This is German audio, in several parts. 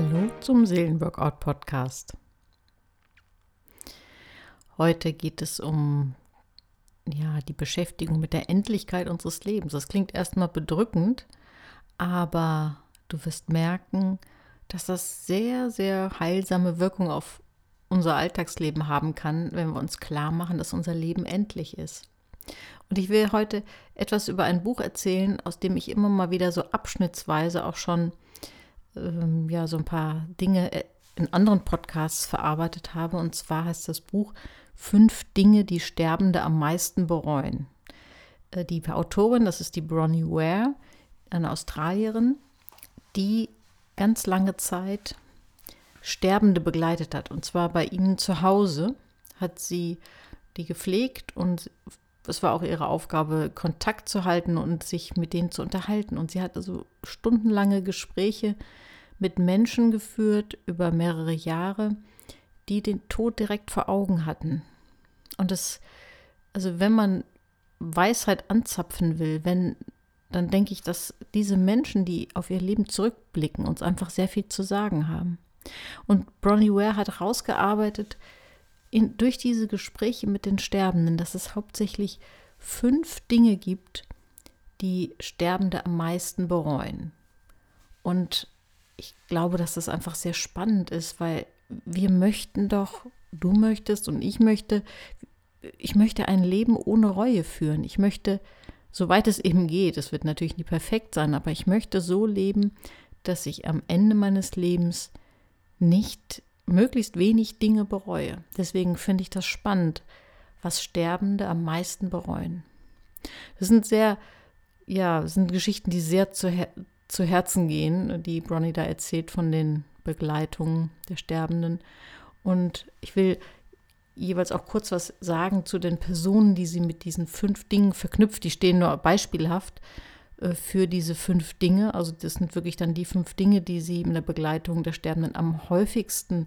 Hallo zum Seelenworkout Podcast. Heute geht es um ja, die Beschäftigung mit der Endlichkeit unseres Lebens. Das klingt erstmal bedrückend, aber du wirst merken, dass das sehr, sehr heilsame Wirkung auf unser Alltagsleben haben kann, wenn wir uns klar machen, dass unser Leben endlich ist. Und ich will heute etwas über ein Buch erzählen, aus dem ich immer mal wieder so abschnittsweise auch schon ähm, ja so ein paar Dinge äh, in anderen Podcasts verarbeitet habe. Und zwar heißt das Buch Fünf Dinge, die Sterbende am meisten bereuen. Äh, die Autorin, das ist die Bronnie Ware, eine Australierin, die ganz lange Zeit Sterbende begleitet hat. Und zwar bei ihnen zu Hause hat sie die gepflegt und es war auch ihre Aufgabe, Kontakt zu halten und sich mit denen zu unterhalten. Und sie hatte so stundenlange Gespräche mit Menschen geführt über mehrere Jahre, die den Tod direkt vor Augen hatten. Und das, also wenn man Weisheit anzapfen will, wenn, dann denke ich, dass diese Menschen, die auf ihr Leben zurückblicken, uns einfach sehr viel zu sagen haben. Und Bronnie Ware hat herausgearbeitet, in, durch diese Gespräche mit den Sterbenden, dass es hauptsächlich fünf Dinge gibt, die Sterbende am meisten bereuen. Und ich glaube, dass das einfach sehr spannend ist, weil wir möchten doch, du möchtest und ich möchte, ich möchte ein Leben ohne Reue führen. Ich möchte, soweit es eben geht, es wird natürlich nie perfekt sein, aber ich möchte so leben, dass ich am Ende meines Lebens nicht möglichst wenig Dinge bereue. Deswegen finde ich das spannend, was Sterbende am meisten bereuen. Das sind sehr, ja, sind Geschichten, die sehr zu, her zu Herzen gehen, die Bronnie da erzählt von den Begleitungen der Sterbenden. Und ich will jeweils auch kurz was sagen zu den Personen, die sie mit diesen fünf Dingen verknüpft. Die stehen nur beispielhaft für diese fünf Dinge. Also das sind wirklich dann die fünf Dinge, die sie in der Begleitung der Sterbenden am häufigsten,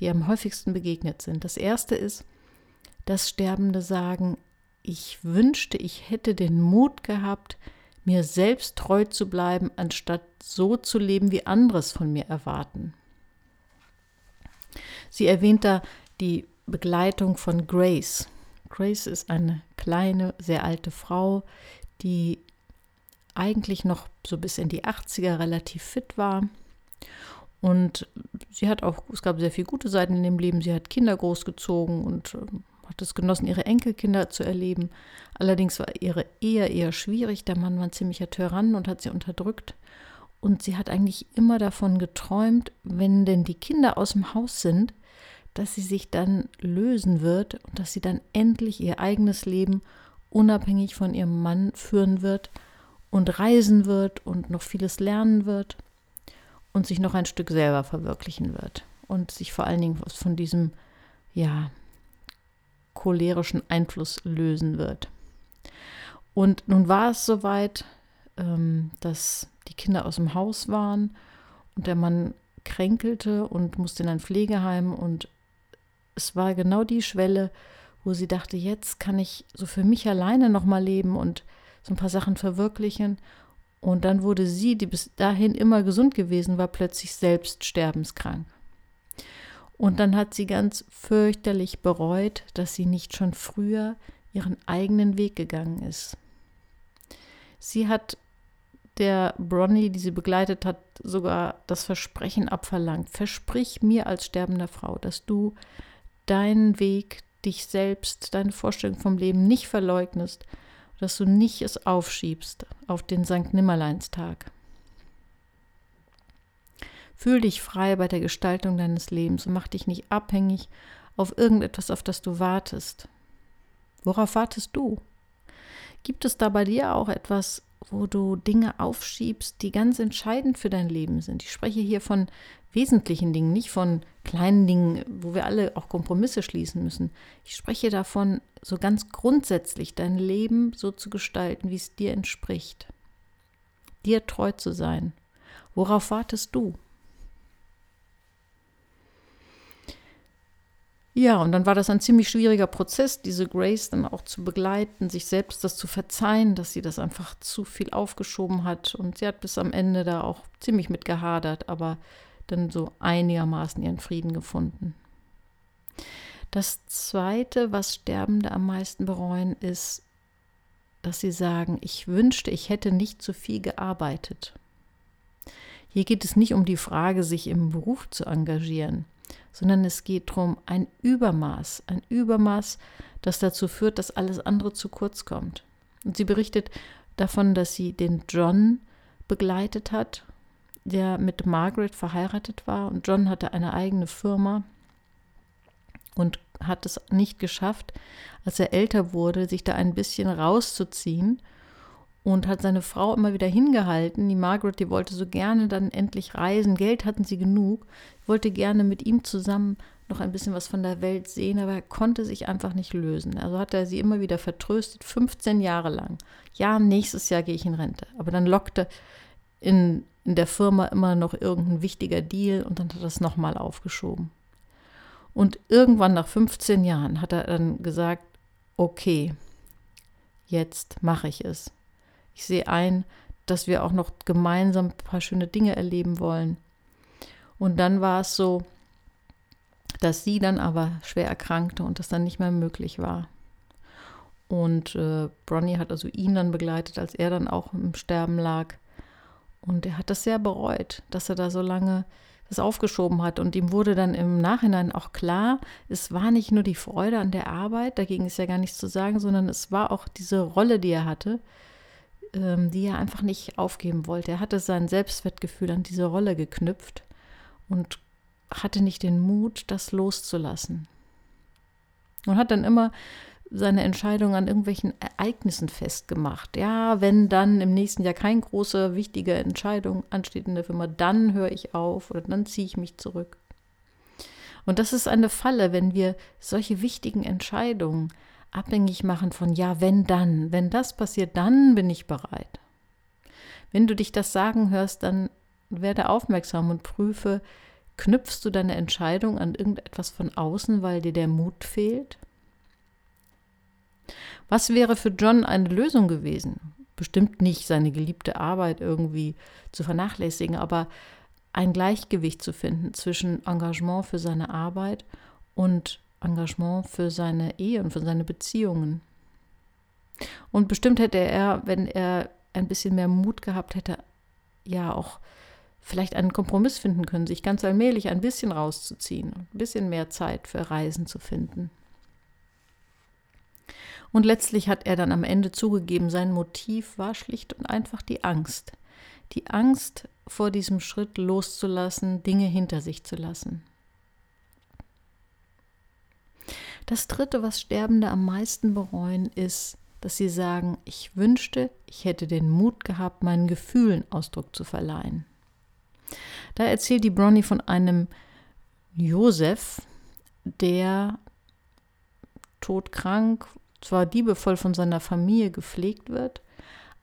die am häufigsten begegnet sind. Das erste ist, dass Sterbende sagen, ich wünschte, ich hätte den Mut gehabt, mir selbst treu zu bleiben, anstatt so zu leben, wie andere es von mir erwarten. Sie erwähnt da die Begleitung von Grace. Grace ist eine kleine, sehr alte Frau, die eigentlich noch so bis in die 80er relativ fit war. Und sie hat auch, es gab sehr viele gute Seiten in dem Leben. Sie hat Kinder großgezogen und ähm, hat es genossen, ihre Enkelkinder zu erleben. Allerdings war ihre Ehe eher schwierig. Der Mann war ein ziemlicher Tyrann und hat sie unterdrückt. Und sie hat eigentlich immer davon geträumt, wenn denn die Kinder aus dem Haus sind, dass sie sich dann lösen wird und dass sie dann endlich ihr eigenes Leben unabhängig von ihrem Mann führen wird und reisen wird und noch vieles lernen wird und sich noch ein Stück selber verwirklichen wird und sich vor allen Dingen von diesem, ja, cholerischen Einfluss lösen wird. Und nun war es soweit, ähm, dass die Kinder aus dem Haus waren und der Mann kränkelte und musste in ein Pflegeheim und es war genau die Schwelle, wo sie dachte, jetzt kann ich so für mich alleine noch mal leben und so ein paar Sachen verwirklichen. Und dann wurde sie, die bis dahin immer gesund gewesen war, plötzlich selbst sterbenskrank. Und dann hat sie ganz fürchterlich bereut, dass sie nicht schon früher ihren eigenen Weg gegangen ist. Sie hat der Bronny, die sie begleitet hat, sogar das Versprechen abverlangt. Versprich mir als sterbender Frau, dass du deinen Weg, dich selbst, deine Vorstellung vom Leben nicht verleugnest, dass du nicht es aufschiebst auf den Sankt Nimmerleinstag. Fühl dich frei bei der Gestaltung deines Lebens und mach dich nicht abhängig auf irgendetwas, auf das du wartest. Worauf wartest du? Gibt es da bei dir auch etwas, wo du Dinge aufschiebst, die ganz entscheidend für dein Leben sind? Ich spreche hier von wesentlichen Dingen, nicht von kleinen Dingen, wo wir alle auch Kompromisse schließen müssen. Ich spreche davon, so ganz grundsätzlich dein Leben so zu gestalten, wie es dir entspricht. Dir treu zu sein. Worauf wartest du? Ja, und dann war das ein ziemlich schwieriger Prozess, diese Grace dann auch zu begleiten, sich selbst das zu verzeihen, dass sie das einfach zu viel aufgeschoben hat. Und sie hat bis am Ende da auch ziemlich mit gehadert, aber dann so einigermaßen ihren Frieden gefunden. Das Zweite, was Sterbende am meisten bereuen, ist, dass sie sagen, ich wünschte, ich hätte nicht so viel gearbeitet. Hier geht es nicht um die Frage, sich im Beruf zu engagieren, sondern es geht darum, ein Übermaß, ein Übermaß, das dazu führt, dass alles andere zu kurz kommt. Und sie berichtet davon, dass sie den John begleitet hat, der mit Margaret verheiratet war. Und John hatte eine eigene Firma und hat es nicht geschafft, als er älter wurde, sich da ein bisschen rauszuziehen und hat seine Frau immer wieder hingehalten. Die Margaret, die wollte so gerne dann endlich reisen. Geld hatten sie genug, wollte gerne mit ihm zusammen noch ein bisschen was von der Welt sehen, aber er konnte sich einfach nicht lösen. Also hat er sie immer wieder vertröstet, 15 Jahre lang. Ja, nächstes Jahr gehe ich in Rente. Aber dann lockte in, in der Firma immer noch irgendein wichtiger Deal und dann hat er es nochmal aufgeschoben. Und irgendwann nach 15 Jahren hat er dann gesagt, okay, jetzt mache ich es. Ich sehe ein, dass wir auch noch gemeinsam ein paar schöne Dinge erleben wollen. Und dann war es so, dass sie dann aber schwer erkrankte und das dann nicht mehr möglich war. Und äh, Bronny hat also ihn dann begleitet, als er dann auch im Sterben lag. Und er hat das sehr bereut, dass er da so lange das aufgeschoben hat. Und ihm wurde dann im Nachhinein auch klar, es war nicht nur die Freude an der Arbeit, dagegen ist ja gar nichts zu sagen, sondern es war auch diese Rolle, die er hatte, die er einfach nicht aufgeben wollte. Er hatte sein Selbstwertgefühl an diese Rolle geknüpft und hatte nicht den Mut, das loszulassen. Und hat dann immer seine Entscheidung an irgendwelchen Ereignissen festgemacht. Ja, wenn dann im nächsten Jahr keine große, wichtige Entscheidung ansteht in der Firma, dann höre ich auf oder dann ziehe ich mich zurück. Und das ist eine Falle, wenn wir solche wichtigen Entscheidungen abhängig machen von ja, wenn dann, wenn das passiert, dann bin ich bereit. Wenn du dich das sagen hörst, dann werde aufmerksam und prüfe, knüpfst du deine Entscheidung an irgendetwas von außen, weil dir der Mut fehlt? Was wäre für John eine Lösung gewesen? Bestimmt nicht seine geliebte Arbeit irgendwie zu vernachlässigen, aber ein Gleichgewicht zu finden zwischen Engagement für seine Arbeit und Engagement für seine Ehe und für seine Beziehungen. Und bestimmt hätte er, wenn er ein bisschen mehr Mut gehabt hätte, ja auch vielleicht einen Kompromiss finden können, sich ganz allmählich ein bisschen rauszuziehen, ein bisschen mehr Zeit für Reisen zu finden. Und letztlich hat er dann am Ende zugegeben, sein Motiv war schlicht und einfach die Angst. Die Angst vor diesem Schritt loszulassen, Dinge hinter sich zu lassen. Das Dritte, was Sterbende am meisten bereuen, ist, dass sie sagen, ich wünschte, ich hätte den Mut gehabt, meinen Gefühlen Ausdruck zu verleihen. Da erzählt die Bronnie von einem Josef, der todkrank, zwar liebevoll von seiner Familie gepflegt wird,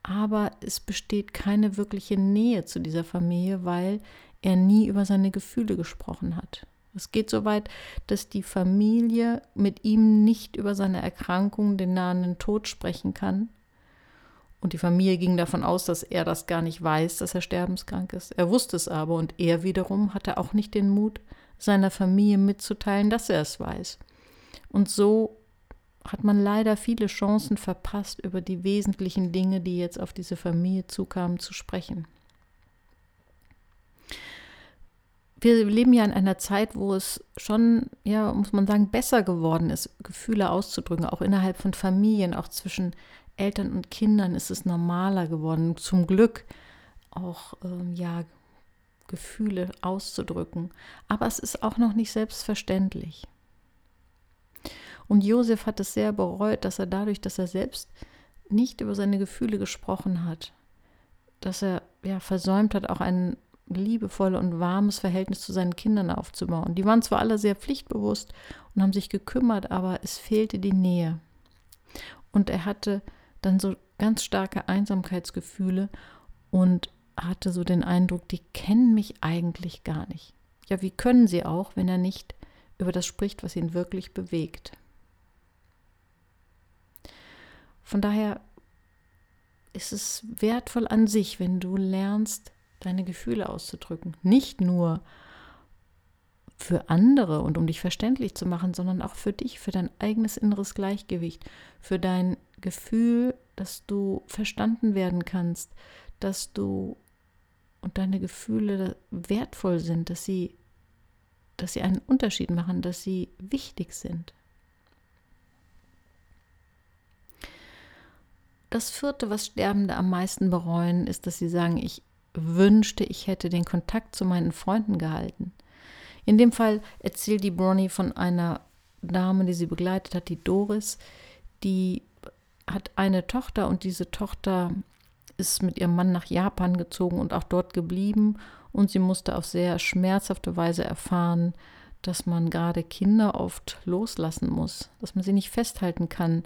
aber es besteht keine wirkliche Nähe zu dieser Familie, weil er nie über seine Gefühle gesprochen hat. Es geht so weit, dass die Familie mit ihm nicht über seine Erkrankung, den nahenden Tod sprechen kann. Und die Familie ging davon aus, dass er das gar nicht weiß, dass er sterbenskrank ist. Er wusste es aber und er wiederum hatte auch nicht den Mut, seiner Familie mitzuteilen, dass er es weiß. Und so hat man leider viele Chancen verpasst, über die wesentlichen Dinge, die jetzt auf diese Familie zukamen, zu sprechen. Wir leben ja in einer Zeit, wo es schon, ja, muss man sagen, besser geworden ist, Gefühle auszudrücken, auch innerhalb von Familien, auch zwischen Eltern und Kindern ist es normaler geworden. Zum Glück auch, ähm, ja, Gefühle auszudrücken. Aber es ist auch noch nicht selbstverständlich. Und Josef hat es sehr bereut, dass er dadurch, dass er selbst nicht über seine Gefühle gesprochen hat, dass er ja versäumt hat, auch einen liebevolles und warmes Verhältnis zu seinen Kindern aufzubauen. Die waren zwar alle sehr pflichtbewusst und haben sich gekümmert, aber es fehlte die Nähe. Und er hatte dann so ganz starke Einsamkeitsgefühle und hatte so den Eindruck, die kennen mich eigentlich gar nicht. Ja, wie können sie auch, wenn er nicht über das spricht, was ihn wirklich bewegt? Von daher ist es wertvoll an sich, wenn du lernst, deine Gefühle auszudrücken. Nicht nur für andere und um dich verständlich zu machen, sondern auch für dich, für dein eigenes inneres Gleichgewicht, für dein Gefühl, dass du verstanden werden kannst, dass du und deine Gefühle wertvoll sind, dass sie, dass sie einen Unterschied machen, dass sie wichtig sind. Das vierte, was Sterbende am meisten bereuen, ist, dass sie sagen, ich wünschte, ich hätte den Kontakt zu meinen Freunden gehalten. In dem Fall erzählt die Bronnie von einer Dame, die sie begleitet hat, die Doris, die hat eine Tochter und diese Tochter ist mit ihrem Mann nach Japan gezogen und auch dort geblieben und sie musste auf sehr schmerzhafte Weise erfahren, dass man gerade Kinder oft loslassen muss, dass man sie nicht festhalten kann,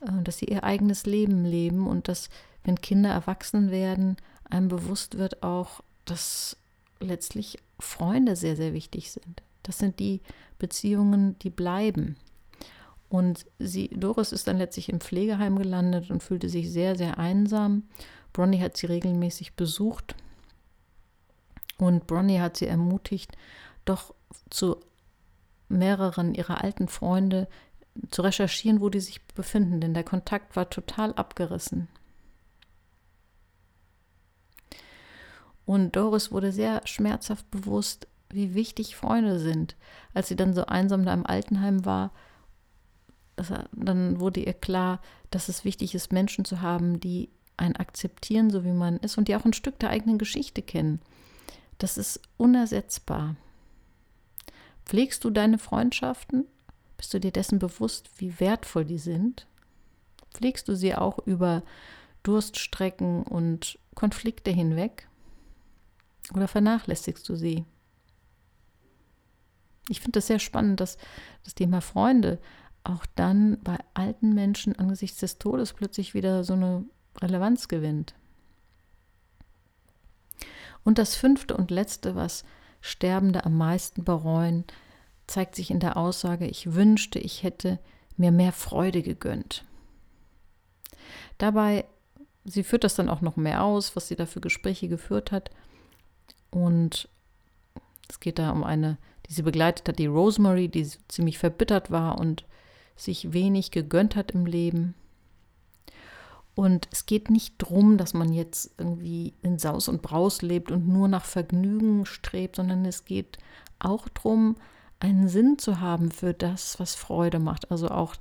äh, dass sie ihr eigenes Leben leben und dass, wenn Kinder erwachsen werden, einem bewusst wird auch, dass letztlich Freunde sehr, sehr wichtig sind. Das sind die Beziehungen, die bleiben. Und sie, Doris ist dann letztlich im Pflegeheim gelandet und fühlte sich sehr, sehr einsam. Bronny hat sie regelmäßig besucht und Bronny hat sie ermutigt, doch zu mehreren ihrer alten Freunde zu recherchieren, wo die sich befinden, denn der Kontakt war total abgerissen. Und Doris wurde sehr schmerzhaft bewusst, wie wichtig Freunde sind. Als sie dann so einsam da im Altenheim war, dann wurde ihr klar, dass es wichtig ist, Menschen zu haben, die einen akzeptieren, so wie man ist und die auch ein Stück der eigenen Geschichte kennen. Das ist unersetzbar. Pflegst du deine Freundschaften? Bist du dir dessen bewusst, wie wertvoll die sind? Pflegst du sie auch über Durststrecken und Konflikte hinweg? Oder vernachlässigst du sie? Ich finde das sehr spannend, dass das Thema Freunde auch dann bei alten Menschen angesichts des Todes plötzlich wieder so eine Relevanz gewinnt. Und das fünfte und letzte, was Sterbende am meisten bereuen, zeigt sich in der Aussage, ich wünschte, ich hätte mir mehr Freude gegönnt. Dabei, sie führt das dann auch noch mehr aus, was sie da für Gespräche geführt hat. Und es geht da um eine, die sie begleitet hat, die Rosemary, die ziemlich verbittert war und sich wenig gegönnt hat im Leben. Und es geht nicht darum, dass man jetzt irgendwie in Saus und Braus lebt und nur nach Vergnügen strebt, sondern es geht auch darum, einen Sinn zu haben für das, was Freude macht. Also auch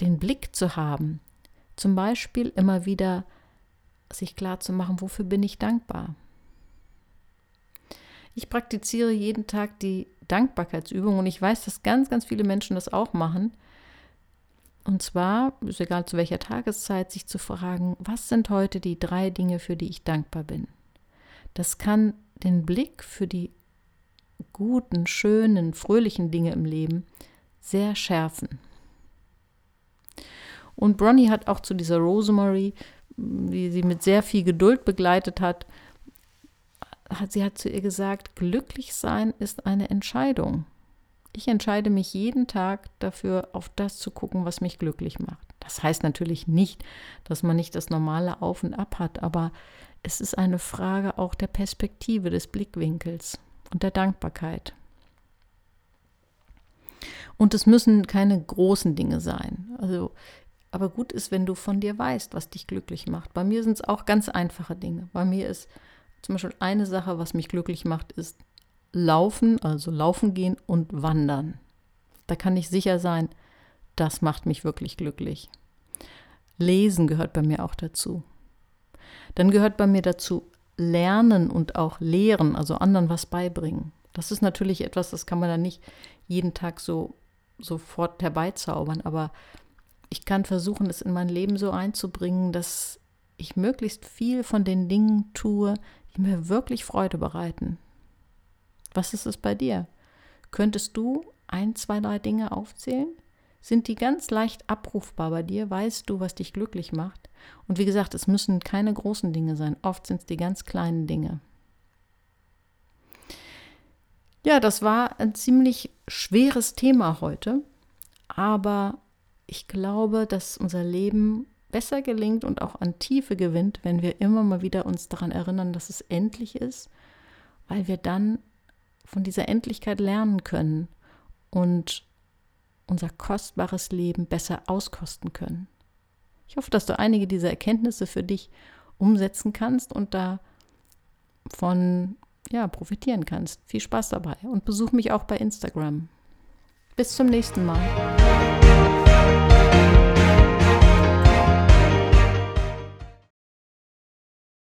den Blick zu haben. Zum Beispiel immer wieder sich klar zu machen, wofür bin ich dankbar. Ich praktiziere jeden Tag die Dankbarkeitsübung und ich weiß, dass ganz, ganz viele Menschen das auch machen. Und zwar, ist egal zu welcher Tageszeit, sich zu fragen, was sind heute die drei Dinge, für die ich dankbar bin. Das kann den Blick für die guten, schönen, fröhlichen Dinge im Leben sehr schärfen. Und Bronnie hat auch zu dieser Rosemary, die sie mit sehr viel Geduld begleitet hat, hat, sie hat zu ihr gesagt, glücklich sein ist eine Entscheidung. Ich entscheide mich jeden Tag dafür, auf das zu gucken, was mich glücklich macht. Das heißt natürlich nicht, dass man nicht das normale Auf und Ab hat, aber es ist eine Frage auch der Perspektive, des Blickwinkels und der Dankbarkeit. Und es müssen keine großen Dinge sein. Also, aber gut ist, wenn du von dir weißt, was dich glücklich macht. Bei mir sind es auch ganz einfache Dinge. Bei mir ist zum Beispiel eine Sache, was mich glücklich macht, ist Laufen, also Laufen gehen und Wandern. Da kann ich sicher sein, das macht mich wirklich glücklich. Lesen gehört bei mir auch dazu. Dann gehört bei mir dazu Lernen und auch Lehren, also anderen was beibringen. Das ist natürlich etwas, das kann man dann nicht jeden Tag so sofort herbeizaubern, aber ich kann versuchen, es in mein Leben so einzubringen, dass ich möglichst viel von den Dingen tue, die mir wirklich Freude bereiten. Was ist es bei dir? Könntest du ein, zwei, drei Dinge aufzählen? Sind die ganz leicht abrufbar bei dir? Weißt du, was dich glücklich macht? Und wie gesagt, es müssen keine großen Dinge sein. Oft sind es die ganz kleinen Dinge. Ja, das war ein ziemlich schweres Thema heute, aber ich glaube, dass unser Leben besser gelingt und auch an Tiefe gewinnt, wenn wir immer mal wieder uns daran erinnern, dass es endlich ist, weil wir dann von dieser Endlichkeit lernen können und unser kostbares Leben besser auskosten können. Ich hoffe, dass du einige dieser Erkenntnisse für dich umsetzen kannst und davon ja, profitieren kannst. Viel Spaß dabei und besuch mich auch bei Instagram. Bis zum nächsten Mal.